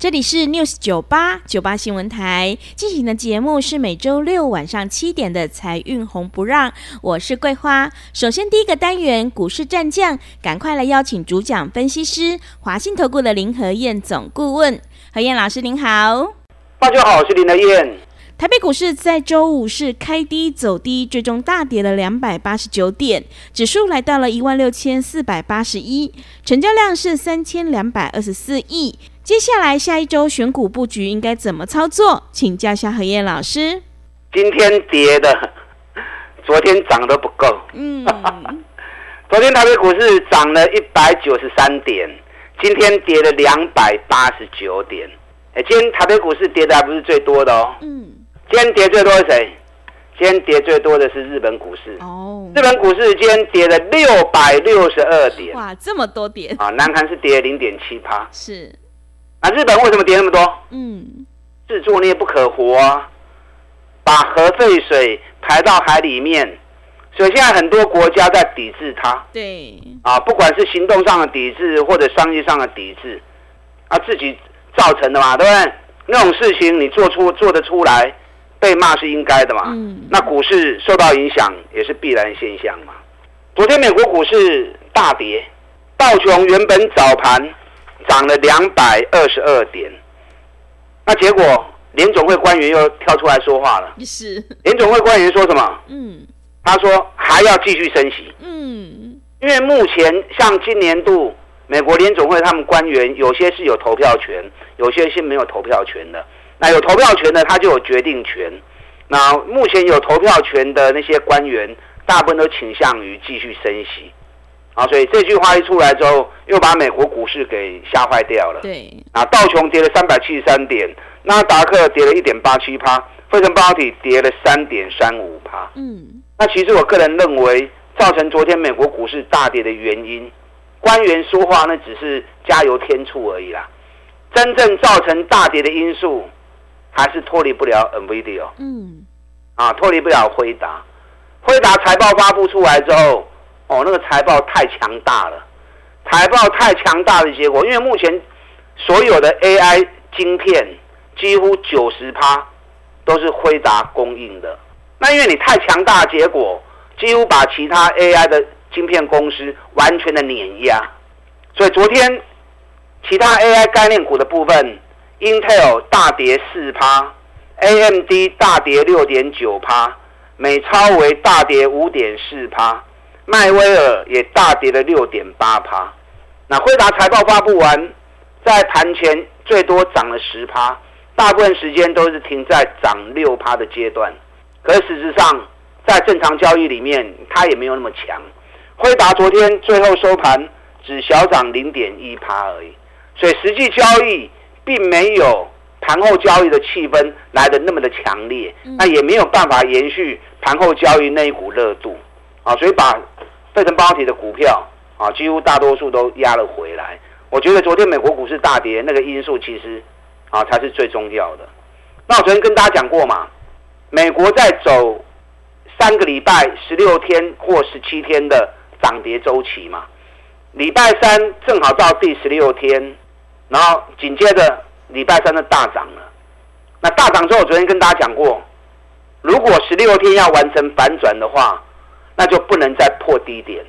这里是 News 九八九八新闻台进行的节目是每周六晚上七点的财运红不让，我是桂花。首先第一个单元股市战将，赶快来邀请主讲分析师华信投顾的林和燕总顾问何燕老师您好，大家好，我是林和燕。台北股市在周五是开低走低，最终大跌了两百八十九点，指数来到了一万六千四百八十一，成交量是三千两百二十四亿。接下来下一周选股布局应该怎么操作？请教下何燕老师。今天跌的，昨天涨都不够。嗯，昨天台北股市涨了一百九十三点，今天跌了两百八十九点。哎，今天台北股市跌的还不是最多的哦。嗯。今天跌最多是谁？今天跌最多的是日本股市。哦，日本股市今天跌了六百六十二点。哇，这么多点啊！南韩是跌零点七趴。是。那日本为什么跌那么多？嗯，自作孽不可活啊！把核废水排到海里面，所以现在很多国家在抵制它。对。啊，不管是行动上的抵制或者商业上的抵制，啊，自己造成的嘛，对不对？那种事情你做出做得出来？被骂是应该的嘛？嗯，那股市受到影响也是必然现象嘛。昨天美国股市大跌，道琼原本早盘涨了两百二十二点，那结果联总会官员又跳出来说话了。是，联总会官员说什么？嗯，他说还要继续升息。嗯，因为目前像今年度美国联总会他们官员有些是有投票权，有些是没有投票权的。那有投票权的，他就有决定权。那目前有投票权的那些官员，大部分都倾向于继续升息。啊，所以这句话一出来之后，又把美国股市给吓坏掉了。对。啊，道琼跌了三百七十三点，纳达克跌了一点八七趴，费城半导体跌了三点三五趴。嗯。那其实我个人认为，造成昨天美国股市大跌的原因，官员说话那只是加油添醋而已啦。真正造成大跌的因素。还是脱离不了 NVIDIA，嗯，啊，脱离不了辉达。辉达财报发布出来之后，哦，那个财报太强大了，财报太强大的结果，因为目前所有的 AI 晶片几乎九十趴都是辉达供应的。那因为你太强大，结果几乎把其他 AI 的晶片公司完全的碾压。所以昨天其他 AI 概念股的部分。Intel 大跌四趴，AMD 大跌六点九趴，美超为大跌五点四趴，迈威尔也大跌了六点八趴。那辉达财报发布完，在盘前最多涨了十趴，大部分时间都是停在涨六趴的阶段。可是事实上，在正常交易里面，它也没有那么强。辉达昨天最后收盘只小涨零点一趴而已，所以实际交易。并没有盘后交易的气氛来的那么的强烈，那也没有办法延续盘后交易那一股热度啊，所以把费城半导体的股票啊，几乎大多数都压了回来。我觉得昨天美国股市大跌那个因素，其实啊才是最重要的。那我昨天跟大家讲过嘛，美国在走三个礼拜、十六天或十七天的涨跌周期嘛，礼拜三正好到第十六天。然后紧接着礼拜三的大涨了，那大涨之后，昨天跟大家讲过，如果十六天要完成反转的话，那就不能再破低点。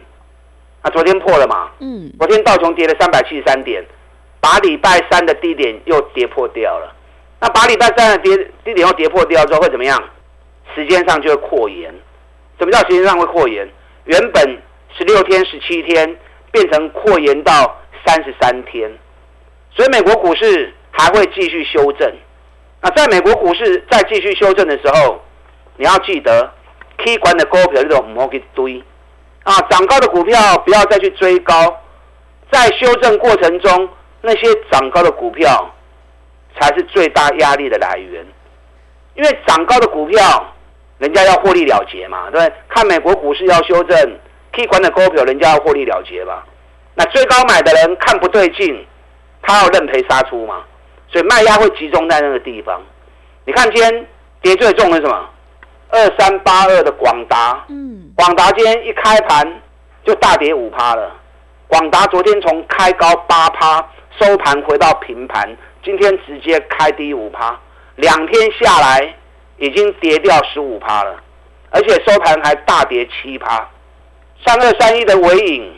那昨天破了嘛？嗯。昨天道琼跌了三百七十三点，把礼拜三的低点又跌破掉了。那把礼拜三的跌低点又跌破掉之后会怎么样？时间上就会扩延。什么叫时间上会扩延？原本十六天、十七天变成扩延到三十三天。所以美国股市还会继续修正。那在美国股市再继续修正的时候，你要记得，K 管的股票这种唔好去堆，啊，涨高的股票不要再去追高，在修正过程中，那些涨高的股票才是最大压力的来源，因为涨高的股票，人家要获利了结嘛，对看美国股市要修正，可以管的股票，人家要获利了结吧。那最高买的人看不对劲，他要认赔杀出嘛，所以卖压会集中在那个地方。你看今天跌最重的是什么？二三八二的广达，嗯，广达今天一开盘就大跌五趴了。广达昨天从开高八趴，收盘回到平盘，今天直接开低五趴，两天下来已经跌掉十五趴了，而且收盘还大跌七趴。三二三一的尾影，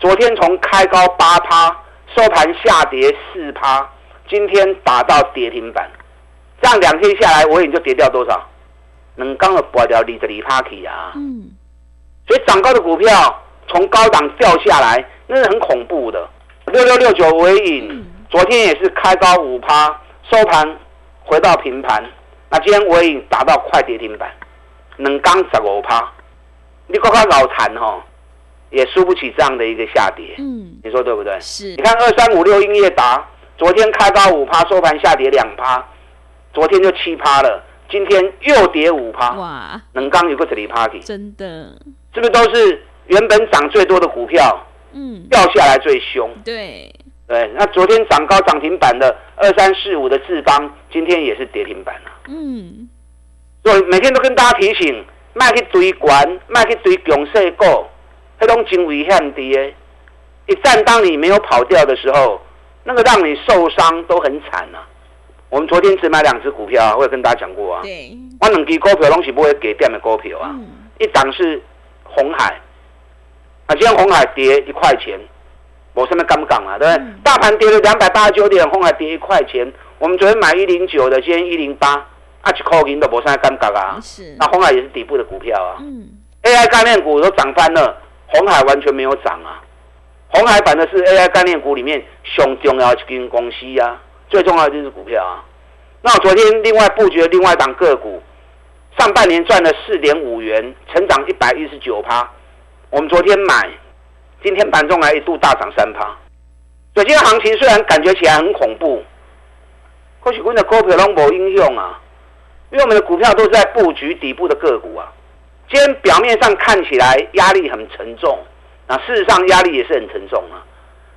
昨天从开高八趴，收盘下跌四趴，今天打到跌停板，这样两天下来尾影就跌掉多少？能刚的拔掉，离着离 party 啊！嗯，所以涨高的股票从高档掉下来，那是很恐怖的。六六六九尾影，昨天也是开高五趴，收盘回到平盘。那今天尾影达到快跌停板，能刚十五趴，你看看老残哈，也输不起这样的一个下跌。嗯，你说对不对？是。你看二三五六英业达，昨天开高五趴，收盘下跌两趴，昨天就七趴了。今天又跌五趴，哇！能刚有个这里 party，真的，是不是都是原本涨最多的股票，嗯，掉下来最凶？对，对。那昨天涨高涨停板的二三四五的智邦，今天也是跌停板了。嗯，所以每天都跟大家提醒，卖去追管，卖去追强势股，那种真危险的。一旦当你没有跑掉的时候，那个让你受伤都很惨啊。我们昨天只买两只股票啊，我也跟大家讲过啊。对，我两支股票拢是不会给店的股票啊。一档是红海，啊，今天红海跌一块钱，我上面敢不敢啊？对不对？大盘跌了两百八十九点，红海跌一块钱。我们昨天买一零九的，今天一零八，啊，一块银都无啥敢不敢啊？是。那红海也是底部的股票啊。嗯。AI 概念股都涨翻了，红海完全没有涨啊。红海反的是 AI 概念股里面上重要一间公司啊。最重要的就是股票啊！那我昨天另外布局另外一档个股，上半年赚了四点五元，成长一百一十九趴。我们昨天买，今天盘中还一度大涨三趴。所以今天行情虽然感觉起来很恐怖，可是我们的股票拢无应用啊，因为我们的股票都是在布局底部的个股啊。今天表面上看起来压力很沉重，那事实上压力也是很沉重啊。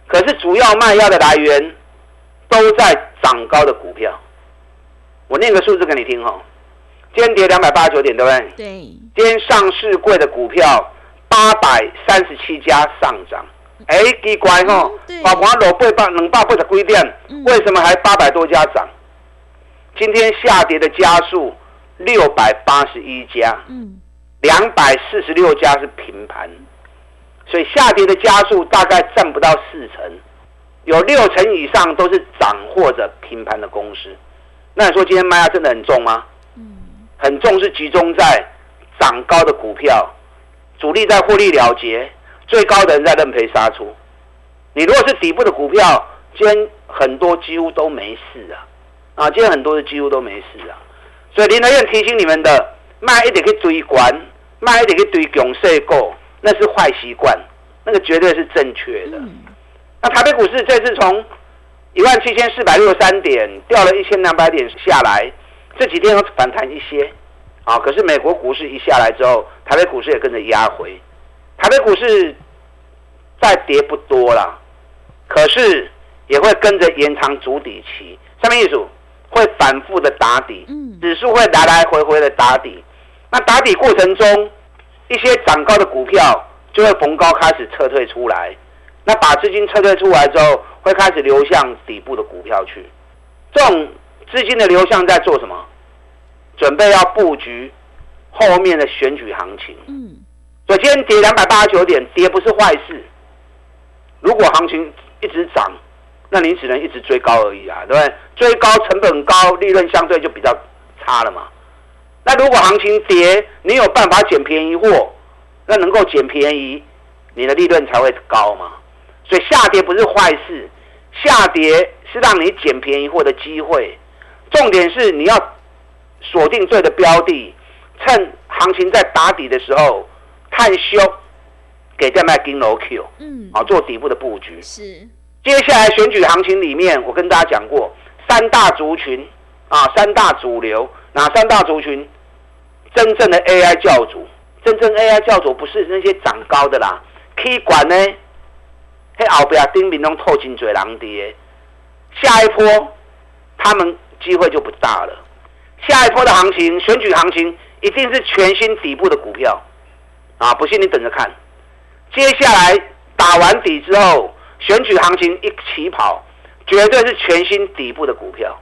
可是主要卖压的来源。都在涨高的股票，我念个数字给你听哈。今天跌两百八十九点，对不对？对。今天上市贵的股票八百三十七家上涨，哎，奇怪哈，把华罗八百两百八十几点，为什么还八百多家涨？今天下跌的家数六百八十一家，嗯，两百四十六家是平盘，所以下跌的家数大概占不到四成。有六成以上都是涨或者平盘的公司，那你说今天卖压真的很重吗？嗯，很重是集中在涨高的股票，主力在获利了结，最高的人在认赔杀出。你如果是底部的股票，今天很多几乎都没事啊，啊，今天很多的几乎都没事啊。所以林德燕提醒你们的，卖一点去追关，卖一点去追强势股，那是坏习惯，那个绝对是正确的。那台北股市这次从一万七千四百六十三点掉了一千两百点下来，这几天有反弹一些，啊，可是美国股市一下来之后，台北股市也跟着压回。台北股市再跌不多了，可是也会跟着延长主底期，上面一组会反复的打底，指数会来来回回的打底。那打底过程中，一些涨高的股票就会逢高开始撤退出来。那把资金撤退出来之后，会开始流向底部的股票去。这种资金的流向在做什么？准备要布局后面的选举行情。嗯。所以今天跌两百八十九点，跌不是坏事。如果行情一直涨，那你只能一直追高而已啊，对不对？追高成本高，利润相对就比较差了嘛。那如果行情跌，你有办法捡便宜货，那能够捡便宜，你的利润才会高嘛。所以下跌不是坏事，下跌是让你捡便宜货的机会。重点是你要锁定对的标的，趁行情在打底的时候探修，给在卖金楼 Q，嗯，啊，做底部的布局。是。接下来选举行情里面，我跟大家讲过三大族群啊，三大主流，哪三大族群？真正的 AI 教主，真正 AI 教主不是那些长高的啦，可以管呢。嘿，后边丁明东透进嘴狼跌，下一波他们机会就不大了。下一波的行情，选举行情一定是全新底部的股票啊！不信你等着看。接下来打完底之后，选举行情一起跑，绝对是全新底部的股票。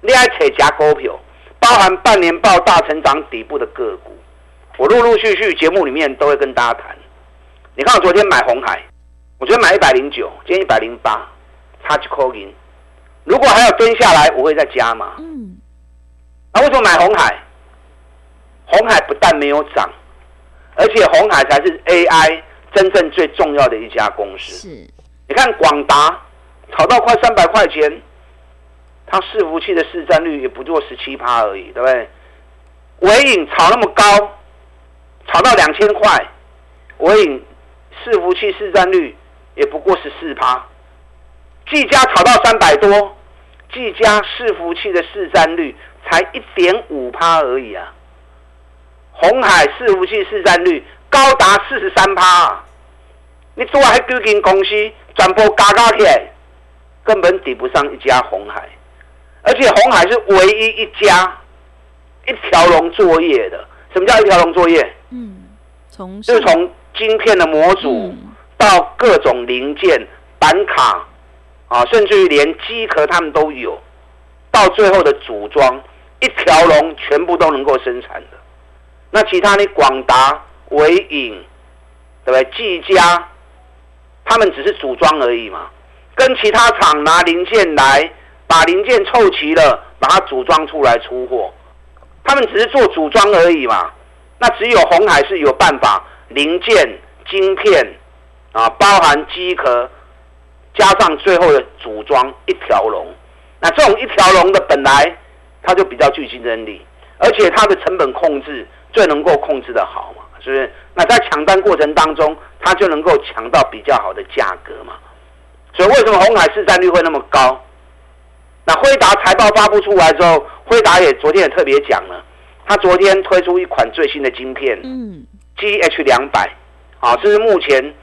你爱扯加股票，包含半年报大成长底部的个股，我陆陆续续节目里面都会跟大家谈。你看我昨天买红海，我昨天买一百零九，今天一百零八，差几块银。如果还要蹲下来，我会再加嘛。嗯。那为什么买红海？红海不但没有涨，而且红海才是 AI。真正最重要的一家公司，是，你看广达炒到快三百块钱，它伺服器的市占率也不过十七趴而已，对不对？伟影炒那么高，炒到两千块，伟影伺服器市占率也不过十四趴，技嘉炒到三百多，技嘉伺服器的市占率才一点五趴而已啊，红海伺服器市占率。高达四十三趴，你做还几间公司全部加加起来，根本抵不上一家红海，而且红海是唯一一家一条龙作业的。什么叫一条龙作业？嗯，从就是从晶片的模组到各种零件、板卡啊，甚至于连机壳他们都有，到最后的组装，一条龙全部都能够生产的。那其他的广达。伟影，对不对？技嘉，他们只是组装而已嘛，跟其他厂拿零件来，把零件凑齐了，把它组装出来出货。他们只是做组装而已嘛。那只有红海是有办法，零件、晶片啊，包含机壳，加上最后的组装一条龙。那这种一条龙的本来它就比较具竞争力，而且它的成本控制最能够控制的好嘛。是不是？那在抢单过程当中，它就能够抢到比较好的价格嘛？所以为什么红海市占率会那么高？那辉达财报发布出来之后，辉达也昨天也特别讲了，他昨天推出一款最新的晶片，嗯，G H 两百，啊，这是目前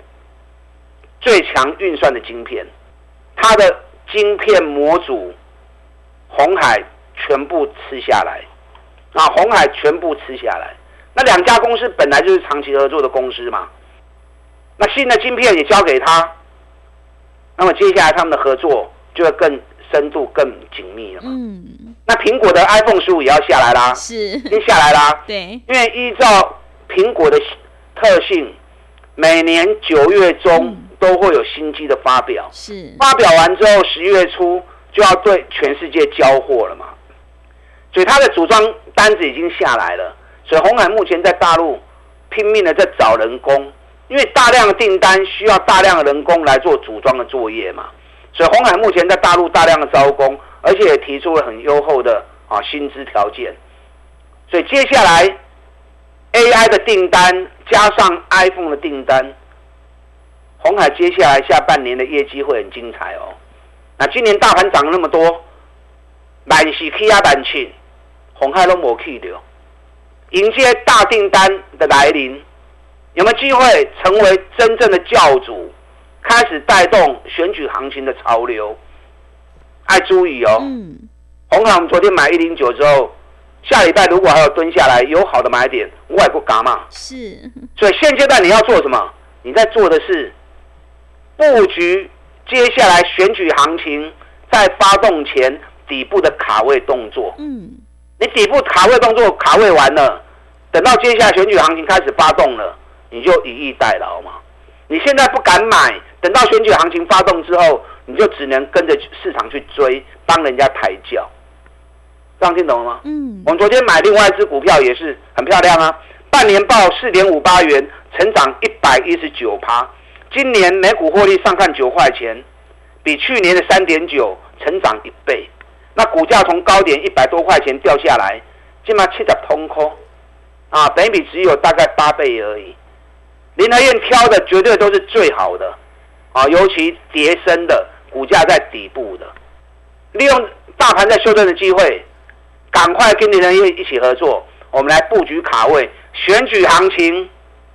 最强运算的晶片，它的晶片模组，红海全部吃下来，啊，红海全部吃下来。那两家公司本来就是长期合作的公司嘛，那新的晶片也交给他，那么接下来他们的合作就会更深度、更紧密了嘛。嗯。那苹果的 iPhone 十五也要下来啦，是，已经下来啦。对。因为依照苹果的特性，每年九月中都会有新机的发表，是。发表完之后，十月初就要对全世界交货了嘛，所以它的组装单子已经下来了。所以红海目前在大陆拼命的在找人工，因为大量的订单需要大量的人工来做组装的作业嘛。所以红海目前在大陆大量的招工，而且也提出了很优厚的啊薪资条件。所以接下来 AI 的订单加上 iPhone 的订单，红海接下来下半年的业绩会很精彩哦。那今年大盘涨了那么多，满是 K 压单去，红海都没去掉。迎接大订单的来临，有没有机会成为真正的教主，开始带动选举行情的潮流？爱注意哦。嗯。红海，我们昨天买一零九之后，下礼拜如果还有蹲下来，有好的买点，我也不嘎嘛。是。所以现阶段你要做什么？你在做的是布局接下来选举行情在发动前底部的卡位动作。嗯。你底部卡位动作卡位完了，等到接下来选举行情开始发动了，你就以逸待劳嘛。你现在不敢买，等到选举行情发动之后，你就只能跟着市场去追，帮人家抬轿。这样听懂了吗？嗯。我们昨天买另外一只股票也是很漂亮啊，半年报四点五八元，成长一百一十九趴，今年每股获利上看九块钱，比去年的三点九成长一倍。那股价从高点一百多块钱掉下来，起码七十通空，啊，等比只有大概八倍而已。林和燕挑的绝对都是最好的啊，尤其叠升的股价在底部的，利用大盘在修正的机会，赶快跟林和燕一起合作，我们来布局卡位，选举行情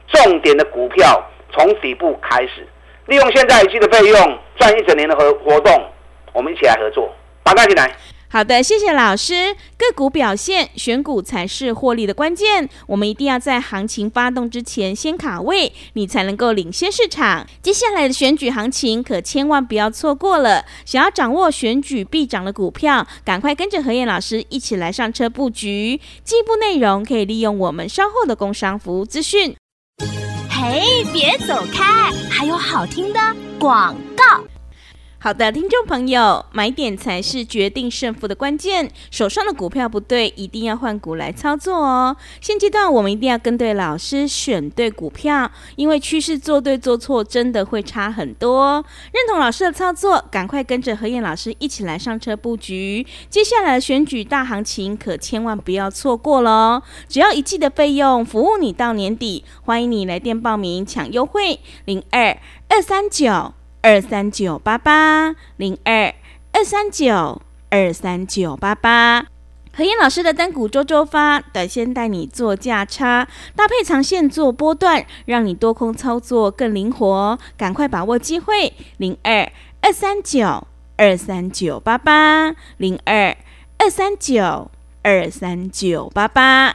重点的股票从底部开始，利用现在一季的费用赚一整年的活活动，我们一起来合作，打开进来。好的，谢谢老师。个股表现，选股才是获利的关键。我们一定要在行情发动之前先卡位，你才能够领先市场。接下来的选举行情可千万不要错过了。想要掌握选举必涨的股票，赶快跟着何燕老师一起来上车布局。进一步内容可以利用我们稍后的工商服务资讯。哎，别走开，还有好听的广告。好的，听众朋友，买点才是决定胜负的关键。手上的股票不对，一定要换股来操作哦。现阶段我们一定要跟对老师，选对股票，因为趋势做对做错真的会差很多。认同老师的操作，赶快跟着何燕老师一起来上车布局。接下来的选举大行情可千万不要错过喽！只要一季的费用，服务你到年底。欢迎你来电报名抢优惠，零二二三九。二三九八八零二二三九二三九八八，何燕老师的单股周周发，短线带你做价差，搭配长线做波段，让你多空操作更灵活。赶快把握机会，零二二三九二三九八八零二二三九二三九八八。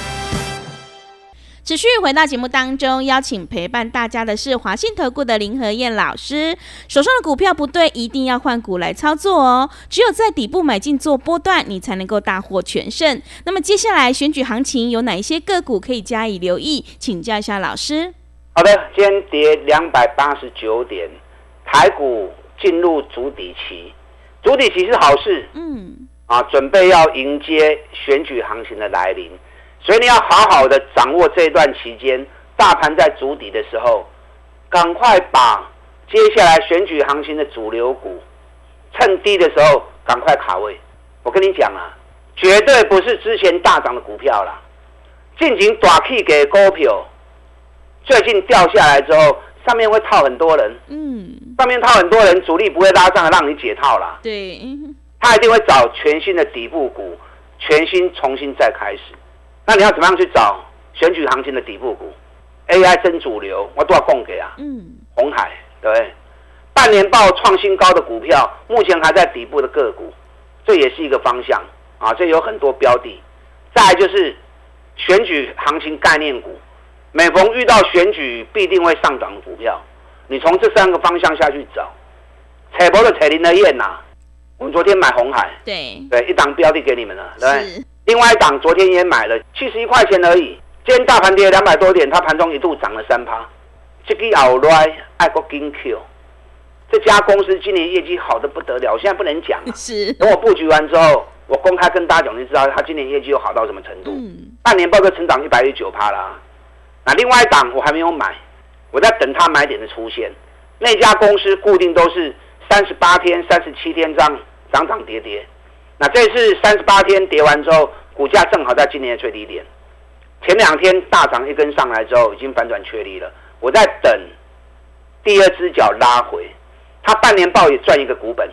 持续回到节目当中，邀请陪伴大家的是华信投顾的林和燕老师。手上的股票不对，一定要换股来操作哦。只有在底部买进做波段，你才能够大获全胜。那么接下来选举行情有哪一些个股可以加以留意？请教一下老师。好的，今天跌两百八十九点，台股进入主底期，主底期是好事。嗯，啊，准备要迎接选举行情的来临。所以你要好好的掌握这段期间，大盘在筑底的时候，赶快把接下来选举行情的主流股，趁低的时候赶快卡位。我跟你讲啊，绝对不是之前大涨的股票啦，进行短 K 给股票，最近掉下来之后，上面会套很多人。嗯，上面套很多人，主力不会拉上来让你解套啦。对，他一定会找全新的底部股，全新重新再开始。那你要怎么样去找选举行情的底部股？AI 真主流，我都要供给啊。嗯，红海对，半年报创新高的股票，目前还在底部的个股，这也是一个方向啊。这有很多标的。再就是选举行情概念股，每逢遇到选举必定会上涨的股票，你从这三个方向下去找。彩博的彩林的燕呐，我们昨天买红海，对对，一档标的给你们了，对。另外一档昨天也买了七十一块钱而已，今天大盘跌两百多点，它盘中一度涨了三趴。这个奥莱爱国金 Q，这家公司今年业绩好的不得了，现在不能讲。是。等我布局完之后，我公开跟大家讲，你知道它今年业绩又好到什么程度？嗯。半年报都成长一百一十九趴啦。那另外一档我还没有买，我在等它买点的出现。那家公司固定都是三十八天、三十七天这样涨涨跌跌。那这次三十八天跌完之后，股价正好在今年的最低点。前两天大涨一根上来之后，已经反转确立了。我在等第二只脚拉回，它半年报也赚一个股本，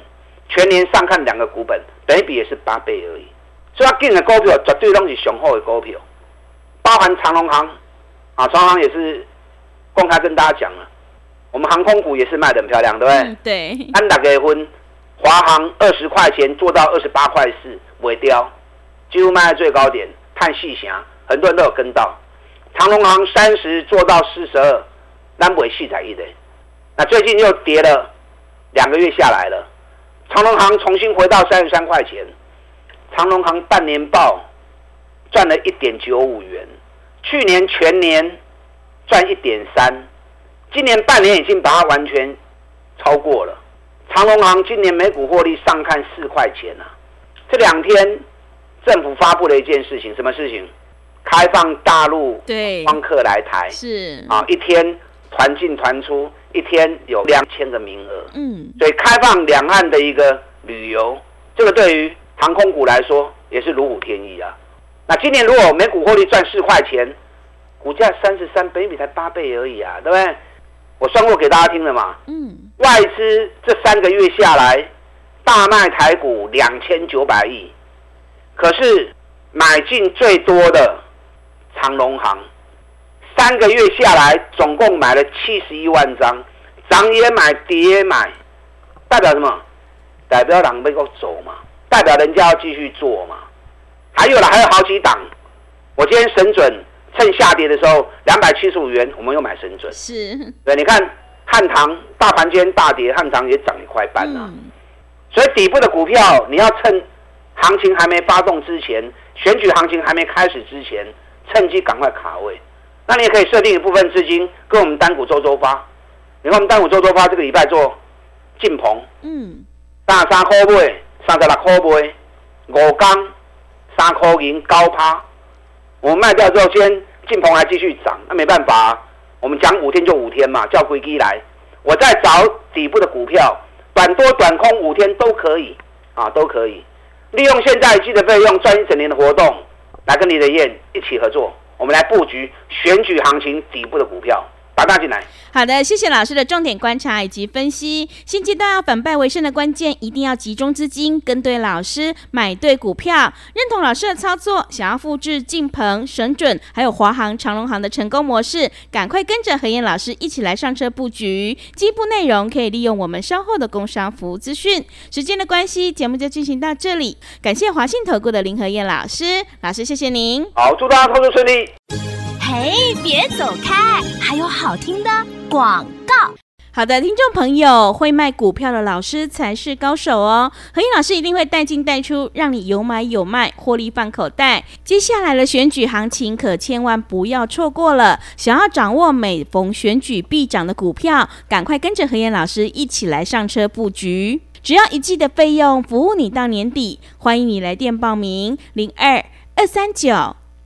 全年上看两个股本，等于比也是八倍而已。所以它进的股票绝对都是雄厚的股票，包含长隆行啊，长隆行也是公开跟大家讲了，我们航空股也是卖的很漂亮，对不对？对。安达结婚。华航二十块钱做到二十八块四尾雕，几乎卖在最高点，看细霞，很多人都有跟到。长隆行三十做到四十二，南北细仔一的。那最近又跌了两个月下来了，长隆行重新回到三十三块钱。长隆行半年报赚了一点九五元，去年全年赚一点三，今年半年已经把它完全超过了。长隆行今年每股获利上看四块钱啊！这两天政府发布了一件事情，什么事情？开放大陆对光客来台是啊，一天团进团出，一天有两千个名额。嗯，所以开放两岸的一个旅游，这个对于航空股来说也是如虎添翼啊。那今年如果每股获利赚四块钱，股价三十三，北比才八倍而已啊，对不对？我算过给大家听了嘛。嗯，外资这三个月下来大卖台股两千九百亿，可是买进最多的长隆行，三个月下来总共买了七十一万张，涨也买，跌也买，代表什么？代表狼被我走嘛，代表人家要继续做嘛。还有了，还有好几档，我今天神准趁下跌的时候两百七十五元，我们又买神准。是，对，你看汉唐大盘间大跌，汉唐也涨一块半啊。嗯，所以底部的股票，你要趁行情还没发动之前，选举行情还没开始之前，趁机赶快卡位。那你也可以设定一部分资金跟我们单股周周发。你看我们单股周周发这个礼拜做进棚，嗯，三三块买，三十六块买，五缸三块银高趴。我们卖掉之后，先进棚还继续涨，那没办法、我们讲五天就五天嘛，叫归基来。我再找底部的股票，短多短空五天都可以啊，都可以。利用现在记的费用赚一整年的活动，来跟李德燕一起合作，我们来布局选举行情底部的股票，打大进来。好的，谢谢老师的重点观察以及分析。新阶段要反败为胜的关键，一定要集中资金，跟对老师，买对股票，认同老师的操作。想要复制晋鹏、神准还有华航、长隆航的成功模式，赶快跟着何燕老师一起来上车布局。进一步内容可以利用我们稍后的工商服务资讯。时间的关系，节目就进行到这里。感谢华信投顾的林何燕老师，老师谢谢您。好，祝大家操作顺利。嘿，别走开，还有好听的广告。好的，听众朋友，会卖股票的老师才是高手哦。何燕老师一定会带进带出，让你有买有卖，获利放口袋。接下来的选举行情可千万不要错过了。想要掌握每逢选举必涨的股票，赶快跟着何燕老师一起来上车布局。只要一季的费用，服务你到年底。欢迎你来电报名：零二二三九